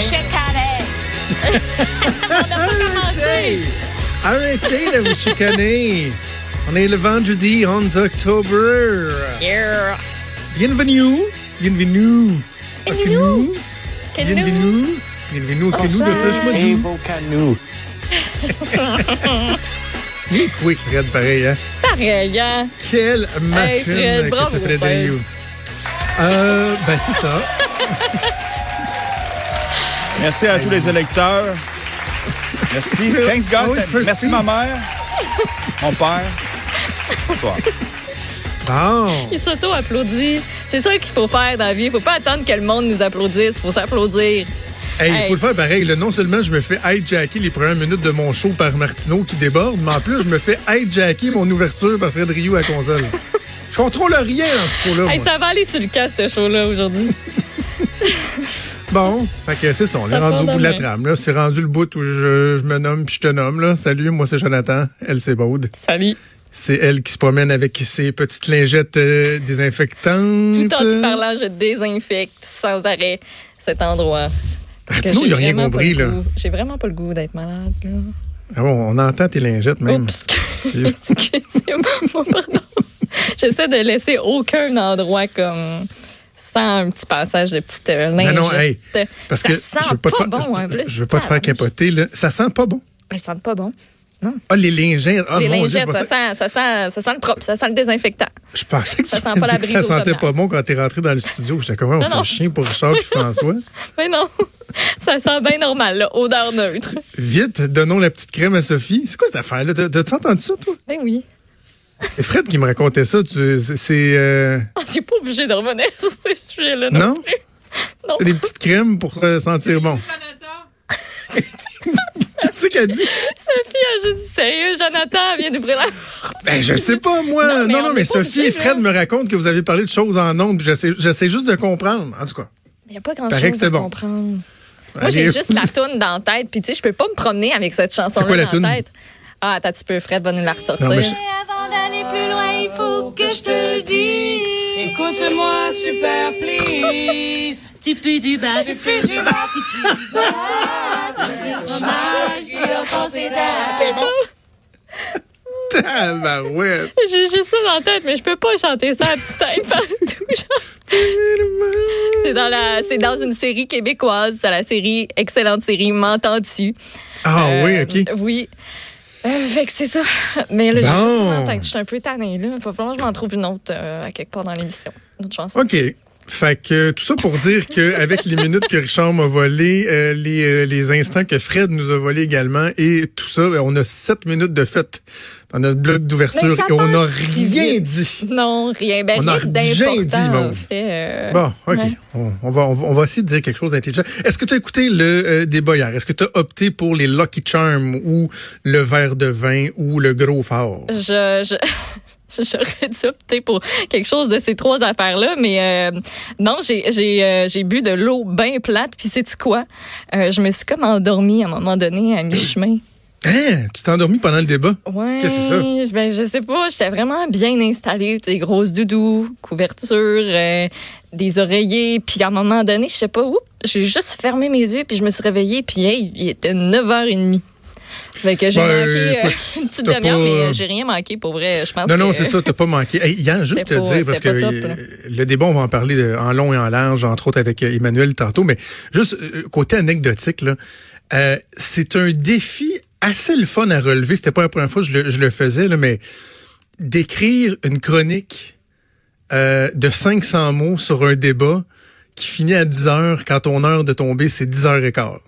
chicaner. On n'a pas commencé. Arrêtez de vous chicaner. On est le vendredi 11 octobre. Yeah. Bienvenue. Bienvenue. Bienvenue. Bienvenue. Bienvenue au Canoe de Hey. Il est quick, Fred, pareil, hein? Pareil, hein? Quelle machine Fred, que bravo, ce Fred Fred. Euh, ben, c'est ça. Merci à tous les électeurs. Merci. Thanks God. Oh, Merci speech. ma mère. Mon père. Bonsoir. Bon. Il s'auto-applaudit. C'est ça qu'il faut faire dans la vie. Il faut pas attendre que le monde nous applaudisse. Il faut s'applaudir. Hey, il Hey. faut le faire pareil. là. Non seulement je me fais hijacker les premières minutes de mon show par Martineau qui déborde, mais en plus, je me fais hijacker mon ouverture par Fred Rioux à console. Je contrôle rien dans ce show-là. Hey, ça va aller sur le cas, ce show-là, aujourd'hui. Bon, fait que c'est ça. On est rendu au bout de la trame. là. C'est rendu le bout où je, je me nomme puis je te nomme. Là. Salut, moi c'est Jonathan. Elle, c'est Baude. Salut. C'est elle qui se promène avec ses petites lingettes euh, désinfectantes. Tout en te parlant, je désinfecte sans arrêt cet endroit. Parce que Martineau, il a rien compris, là. J'ai vraiment pas le goût d'être malade. là. Ah bon, on entend tes lingettes même. Oups. Excusez-moi, pardon. J'essaie de laisser aucun endroit comme un petit passage de petite euh, lingette. non, hey, Parce ça que sent je veux pas, pas, te faire, bon, en je, plus. je veux pas te faire Tabarnouche. capoter. Là. Ça sent pas bon. Ça sent pas bon. Ah, les lingettes. Ah, Les mon Dieu, je lingettes, ça sent, ça, sent, ça sent le propre, ça sent le désinfectant. je pensais que ça tu sent pas la dit que ça sentait pas bon quand t'es rentré dans le studio. J'étais comme, on Non, non. s'en chien pour Richard et François. Mais non, ça sent bien normal, là, odeur neutre. Vite, donnons la petite crème à Sophie. C'est quoi cette affaire-là? T'as- T'as-tu entendu ça, toi? Ben oui. C'est Fred qui me racontait ça. Tu- C'est c'est, euh, On n'est pas obligé de revenir sur ce sujet-là non, Non? plus. Non. c'est des petites crèmes pour euh, sentir bon. Qu'est-ce qu'elle dit? Sophie a juste dit sérieux, Jonathan vient d'ouvrir la Ben, je sais pas, moi. Non, Non, mais non, Sophie et Fred là. me racontent que vous avez parlé de choses en ondes. puis J'essaie j'essaie juste de comprendre. En tout cas. Il n'y a pas grand-chose à bon. comprendre. Moi, j'ai juste la toune dans la tête. Puis, tu sais, je peux pas me promener avec cette C'est quoi chanson-là la dans toune? la tête. Ah, attends un petit peu. Fred va nous la ressortir. Non, mais je- Avant d'aller plus loin, il faut que je te le dise. Écoute-moi, super, please. Tu fais du bas, Tu fais du bas, tu fais du bas. fromage, il a pensé C'est bon. Tabarouette. J'ai juste ça dans la tête, mais je peux pas chanter ça à petite tête partout. C'est dans, la, c'est dans une série québécoise. C'est la série, excellente série, M'entends-tu? Ah Euh, oui, OK. Oui. Euh, fait que c'est ça. Mais là, j'ai Bon. juste la tête. Je suis un peu tannée, là. Il va falloir que je m'en trouve une autre euh, à quelque part dans l'émission. Une autre chanson. OK. Fait que tout ça pour dire qu'avec les minutes que Richard m'a volées, euh, les, euh, les instants que Fred nous a volés également et tout ça, ben, on a sept minutes de fête dans notre bloc d'ouverture et on n'a rien dit. Non, rien. Ben, On a rien dit, en fait, euh, Bon, OK. ouais. On, on va, on, va, on va essayer de dire quelque chose d'intelligent. Est-ce que tu as écouté le euh, débat hier? Est-ce que tu as opté pour les Lucky Charms ou le verre de vin ou le gros fort? je, je, j'aurais dû opter pour quelque chose de ces trois affaires-là, mais euh, non, j'ai, j'ai, euh, j'ai bu de l'eau bien plate, puis sais-tu quoi? Euh, je me suis comme endormie à un moment donné, à mi-chemin. Hein? Tu t'es endormi pendant le débat? Ouais. Qu'est-ce que c'est ça? Ben, je sais pas, j'étais vraiment bien installée, des grosses doudous, couverture, euh, des oreillers, puis à un moment donné, je sais pas où, j'ai juste fermé mes yeux, puis je me suis réveillée, puis hey, il était 9h30. Fait que j'ai Ben, manqué euh, une petite demi-heure, pas- mais euh, j'ai rien manqué pour vrai. Je pense Non, non, que- c'est ça, t'as pas manqué. Hey, Yann, juste te pas- dire, parce que top, le débat, on va en parler de- en long et en large, entre autres avec euh, Emmanuel tantôt, mais juste côté anecdotique, là, euh, c'est un défi assez le fun à relever. C'était pas la première fois que je le, je le faisais, là, mais d'écrire une chronique euh, de 500 mots sur un débat qui finit à 10 heures quand ton heure de tomber, c'est 10 heures et quart.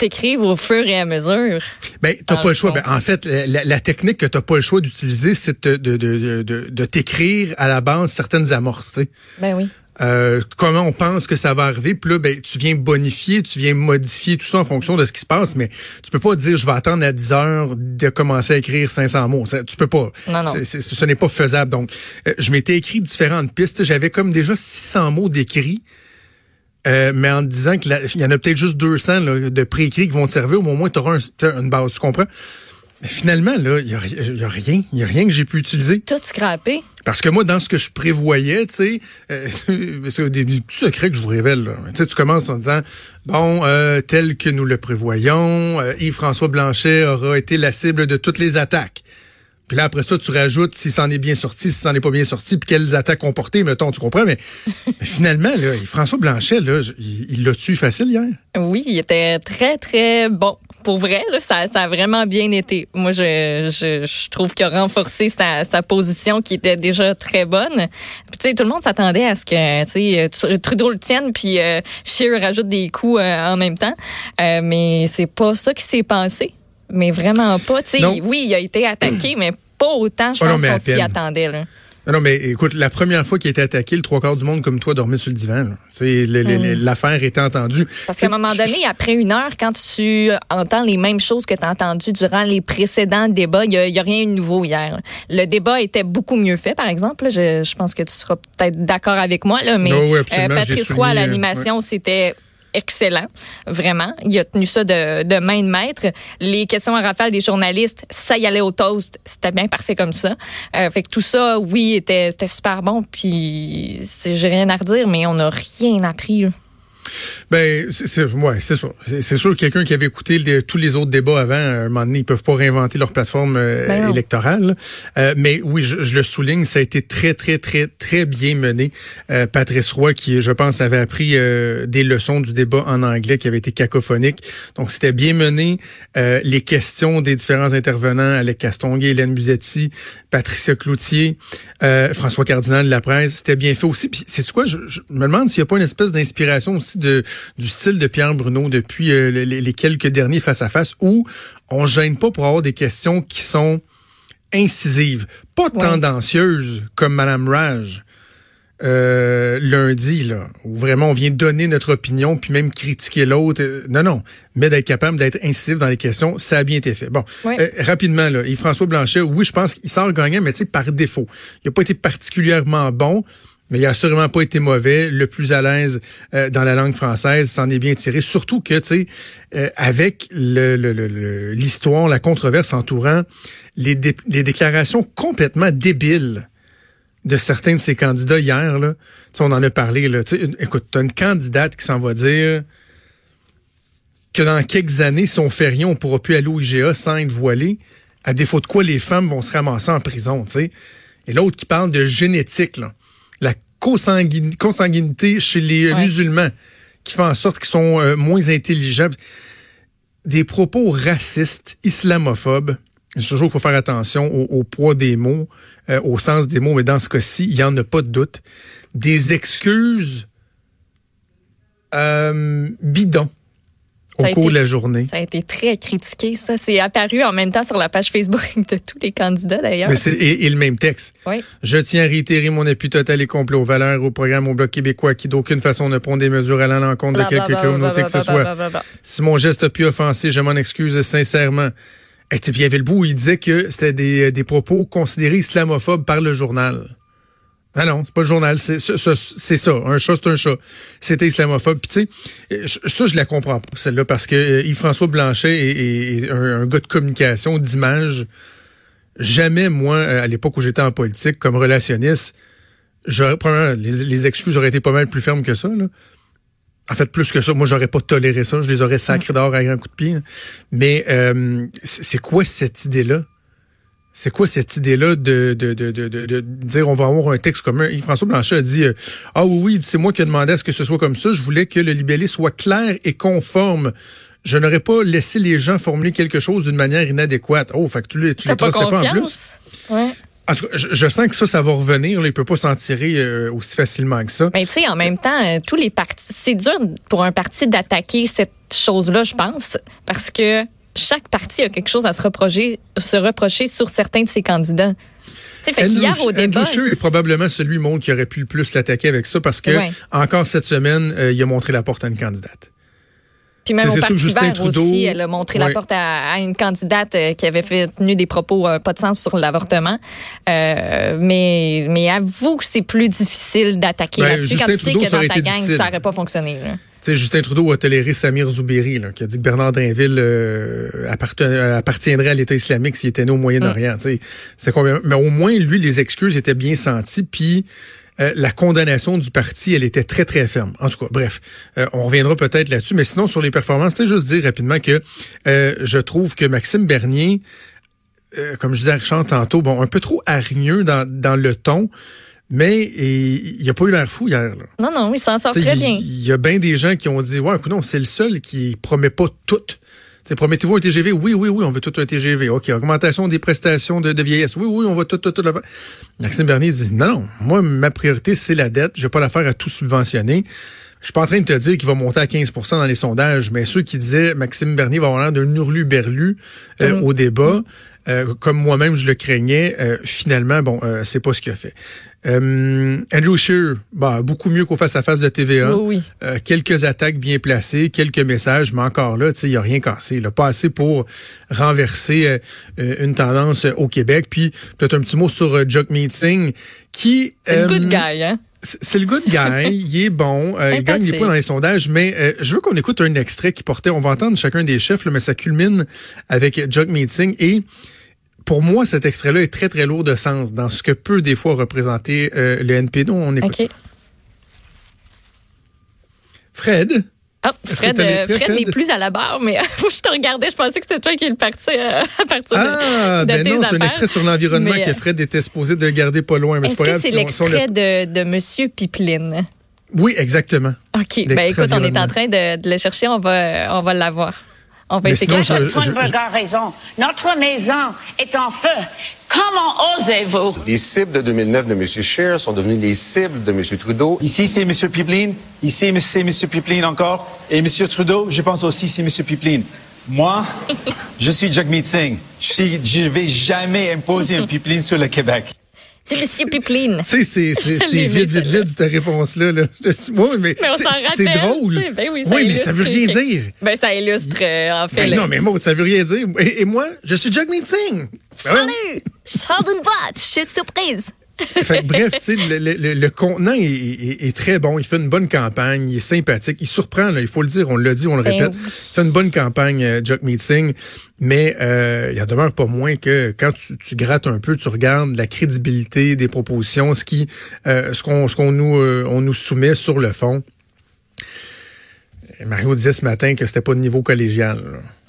T'écrives au fur et à mesure. Ben, t'as pas le choix. Ben, en fait, la, la technique que t'as pas le choix d'utiliser, c'est de, de, de, de, de t'écrire à la base certaines amorces. Ben oui. Euh, comment on pense que ça va arriver, puis là, ben, tu viens bonifier, tu viens modifier tout ça en fonction de ce qui se passe, mais tu peux pas dire je vais attendre à 10 heures de commencer à écrire 500 mots. Ça, tu peux pas. Non, non. Ce n'est pas faisable. Donc, euh, je m'étais écrit différentes pistes. J'avais comme déjà 600 mots d'écrits. Euh, mais en disant qu'il y en a peut-être juste 200 là, de préécrits qui vont te servir, au moins tu auras une base, tu comprends? Mais finalement, là, il n'y a, y a rien. Il n'y a rien que j'ai pu utiliser. Tout scrappé. Parce que moi, dans ce que je prévoyais, tu sais, euh, c'est des petits secrets que je vous révèle. là. Tu sais, tu commences en disant, bon, euh, tel que nous le prévoyons, euh, Yves-François Blanchet aura été la cible de toutes les attaques. Puis là, après ça, tu rajoutes s'il s'en est bien sorti, s'il s'en est pas bien sorti, puis quelles attaques ont porté, mettons, tu comprends? Mais, mais finalement, là, François Blanchet, là, il l'a tué facile hier? Oui, il était très, très bon. Pour vrai, là, ça, ça a vraiment bien été. Moi, je, je, je trouve qu'il a renforcé sa, sa position qui était déjà très bonne. Puis, tu sais, tout le monde s'attendait à ce que, tu sais, Tr- Trudeau le tienne, puis euh, Scheer rajoute des coups euh, en même temps. Euh, mais c'est pas ça qui s'est passé. Mais vraiment pas. Non. oui, il a été attaqué, mais pas autant, je Oh non, pense qu'on s'y attendait. Là. Non, non, mais écoute, la première fois qu'il a été attaqué, le trois quarts du monde comme toi dormait sur le divan. le- L'affaire était entendue. Mm. Parce qu'à un moment donné, après une heure, quand tu entends les mêmes choses que tu as entendues durant les précédents débats, il n'y a, rien eu de nouveau hier. Le débat était beaucoup mieux fait, par exemple. là. Je, je pense que tu seras peut-être d'accord avec moi, là, mais Oui, oui, euh, Patrice Roy à euh, l'animation, c'était excellent, vraiment. Il a tenu ça de, main de maître. Les questions à rafale des journalistes, ça y allait au toast, c'était bien parfait comme ça. Euh, fait que tout ça, oui, était, c'était super bon. Puis, j'ai rien à redire, mais on n'a rien appris. Ben, c'est ouais, c'est ça. C'est sûr que quelqu'un qui avait écouté le- tous les autres débats avant, à un moment donné, ils peuvent pas réinventer leur plateforme euh, Ben électorale. Euh, mais oui, je, je le souligne, ça a été très, très, très, très bien mené. Euh, Patrice Roy, qui, je pense, avait appris euh, des leçons du débat en anglais qui avait été cacophonique. Donc, c'était bien mené. Euh, les questions des différents intervenants, Alec Castonguay, Hélène Buzetti, Patricia Cloutier, euh, François Cardinal de la presse, c'était bien fait aussi. Puis, c'est quoi, je, je me demande s'il n'y a pas une espèce d'inspiration aussi de du style de Pierre Bruno depuis euh, les, les quelques derniers face à face où on gêne pas pour avoir des questions qui sont incisives, pas Ouais. tendancieuses comme Madame Raj. euh, lundi, là, où vraiment on vient donner notre opinion, puis même critiquer l'autre. Euh, non, non. Mais d'être capable d'être incisif dans les questions, ça a bien été fait. Bon, euh, rapidement, là, Yves-François Blanchet, oui, je pense qu'il sort gagnant, mais tu sais, par défaut. Il n'a pas été particulièrement bon, mais il a sûrement pas été mauvais, le plus à l'aise euh, dans la langue française, s'en est bien tiré. Surtout que, tu sais, euh, avec le- le- le- l'histoire, la controverse entourant les, dé- les déclarations complètement débiles de certains de ces candidats hier, là, tu sais, on en a parlé, là, tu sais, une- écoute, t'as une candidate qui s'en va dire que dans quelques années, si on fait rien, on pourra plus aller au IGA sans être voilé, à défaut de quoi les femmes vont se ramasser en prison, tu sais. Et l'autre qui parle de génétique, là, la consanguin- consanguinité chez les euh, Ouais. musulmans, qui fait en sorte qu'ils sont euh, moins intelligents. Des propos racistes, islamophobes. Je dis toujours qu'il faut faire attention au, au poids des mots, euh, au sens des mots, mais dans ce cas-ci, il n'y en a pas de doute. Des excuses euh, bidons au Ça a cours été- de la journée. Ça a été très critiqué, ça. C'est apparu en même temps sur la page Facebook de tous les candidats, d'ailleurs. Et, et le même texte. Oui. Je tiens à réitérer mon appui total et complet aux valeurs au programme au Bloc québécois qui d'aucune façon ne prend des mesures allant à l'encontre de quelque communauté que ce soit. Si mon geste a pu offenser, je m'en excuse sincèrement. Et puis il y avait le bout où il disait que c'était des, des propos considérés islamophobes par le journal. Ah non, c'est pas le journal, c'est ça. Un chat, c'est un chat. C'était islamophobe. Puis tu sais, je- ça, je la comprends pas, celle-là, parce que euh, Yves-François Blanchet est, est- est un, un gars de communication, d'image. Jamais, moi, euh, à l'époque où j'étais en politique, comme relationniste, j'aurais, les, les excuses auraient été pas mal plus fermes que ça, là. En fait, plus que ça, moi, j'aurais pas toléré ça. Je les aurais sacrés dehors à grand coup de pied. hein. Mais euh, c'est quoi cette idée-là? C'est quoi cette idée-là de, de, de, dire on va avoir un texte commun? Yves-François Blanchet a dit euh, Ah oui, oui, c'est moi qui ai demandé à ce que ce soit comme ça. Je voulais que le libellé soit clair et conforme. Je n'aurais pas laissé les gens formuler quelque chose d'une manière inadéquate. Oh, fait que tu, tu les pas pas en plus. Ouais. En tout cas, je, je sens que ça, ça va revenir. Là. Il peut pas s'en tirer euh, aussi facilement que ça. Mais tu sais, en même temps, euh, tous les partis, c'est dur pour un parti d'attaquer cette chose-là, je pense, parce que chaque parti a quelque chose à se reprocher, se reprocher sur certains de ses candidats. Fait Andrew- au débat. Andrew Scheer est probablement celui monde qui aurait pu le plus l'attaquer avec ça parce que Ouais. encore cette semaine, euh, il a montré la porte à une candidate. Puis même au Parti Justin vert Trudeau- aussi, elle a montré la porte à, à une candidate euh, qui avait fait tenu des propos euh, pas de sens sur l'avortement. Euh, mais, mais avoue que c'est plus difficile d'attaquer Ben, là-dessus quand tu sais que dans ta gang, difficile. ça n'aurait pas fonctionné. là. Justin Trudeau a toléré Samir Zouberi, là, qui a dit que Bernard Drinville euh, appartiendrait à l'État islamique s'il était né au Moyen-Orient. C'est combien- Mais au moins, lui, les excuses étaient bien senties, puis euh, la condamnation du parti, elle était très, très ferme. En tout cas, bref, euh, on reviendra peut-être là-dessus. Mais sinon, sur les performances, c'était juste dire rapidement que euh, je trouve que Maxime Bernier, comme je disais à Richard tantôt, bon, un peu trop hargneux dans, dans le ton, mais il a pas eu l'air fou hier. Là. Non, non, il s'en sort T'sais, très bien. Il y a bien des gens qui ont dit Ouais, écoute, non, c'est le seul qui promet pas tout. Promettez-vous un TGV? Oui, oui, oui, on veut tout un TGV. OK, augmentation des prestations de, de vieillesse. Oui, oui, on va tout, tout, tout le faire. Maxime Bernier dit Non, non, moi, ma priorité, c'est la dette. Je vais pas la faire à tout subventionner. Je suis pas en train de te dire qu'il va monter à 15% dans les sondages, mais ceux qui disaient Maxime Bernier va avoir l'air d'un hurlu-berlu euh, Mm. au débat, euh, comme moi-même je le craignais, euh, finalement, bon, euh, c'est pas ce qu'il a fait. Euh, Andrew Scheer, bah, beaucoup mieux qu'au face-à-face de TVA. Oui, oui. Euh, quelques attaques bien placées, quelques messages, mais encore là, tu sais, il n'y a rien cassé. Là, pas assez pour renverser euh, une tendance au Québec. Puis peut-être un petit mot sur Jock Meeting, qui... C'est good guy, hein? C'est le good guy, il est bon, euh, il gagne des points dans les sondages, mais euh, je veux qu'on écoute un extrait qui portait, on va entendre chacun des chefs, là, mais ça culmine avec Jug Meeting et pour moi, cet extrait-là est très, très lourd de sens dans ce que peut des fois représenter euh, le NPD. On écoute OK. ça. Fred, Ah, Fred, euh, l'extrait, Fred n'est plus à la barre, mais je te regardais, je pensais que c'était toi qui le parti euh, à partir de, ah, de ben tes non, c'est un extrait sur l'environnement que euh, Fred était supposé de garder pas loin. Mais Est-ce que c'est si on le- l'extrait de, de Monsieur Pipeline? Oui, exactement. OK. Ben L'extrait écoute, on est en train de, de le chercher, on va, on va l'avoir. On va essayer. sinon, je- je- a raison. Notre maison est en feu. Comment osez-vous? Les cibles de 2009 de M. Scheer sont devenues les cibles de M. Trudeau. Ici, c'est M. Pipeline. Ici, c'est M. Pipeline encore. Et M. Trudeau, je pense aussi, c'est M. Pipeline. Moi, je suis Jagmeet Singh. Je suis, je vais jamais imposer un Pipeline sur le Québec. C'est Monsieur Pipeline. Tu sais, c'est, vite, vite, vite, ta réponse-là. Là. Je suis- oui, mais, Mais on c'est, drôle. Ben oui, mais ça veut rien dire. Ben, ça illustre, euh, en fait. Ben non, mais moi, ça veut rien dire. Et, et moi, je suis Jagmeet Singh. Ben. Salut! Je sors d'une boîte, je suis surprise. Fait que bref, tu sais, le, le- le- contenant est, est- est très bon. Il fait une bonne campagne. Il est sympathique. Il surprend, là, il faut le dire. On l'a dit, on le Ben répète. Il fait une bonne campagne, euh, Jock Meeting. Mais euh, il en demeure pas moins que quand tu, tu grattes un peu, tu regardes la crédibilité des propositions, ce qui, euh, ce qu'on, ce qu'on nous, euh, on nous soumet sur le fond. Mario disait ce matin que c'était pas de niveau collégial.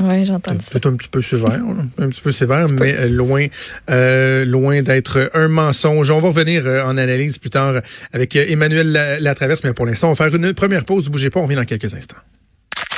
Oui, j'ai entendu ça. C'est un petit peu sévère, un petit peu sévère, mais euh, loin, euh, loin d'être un mensonge. On va revenir euh, en analyse plus tard avec euh, Emmanuel La- Latraverse, mais pour l'instant, on va faire une première pause. Bougez pas, on revient dans quelques instants.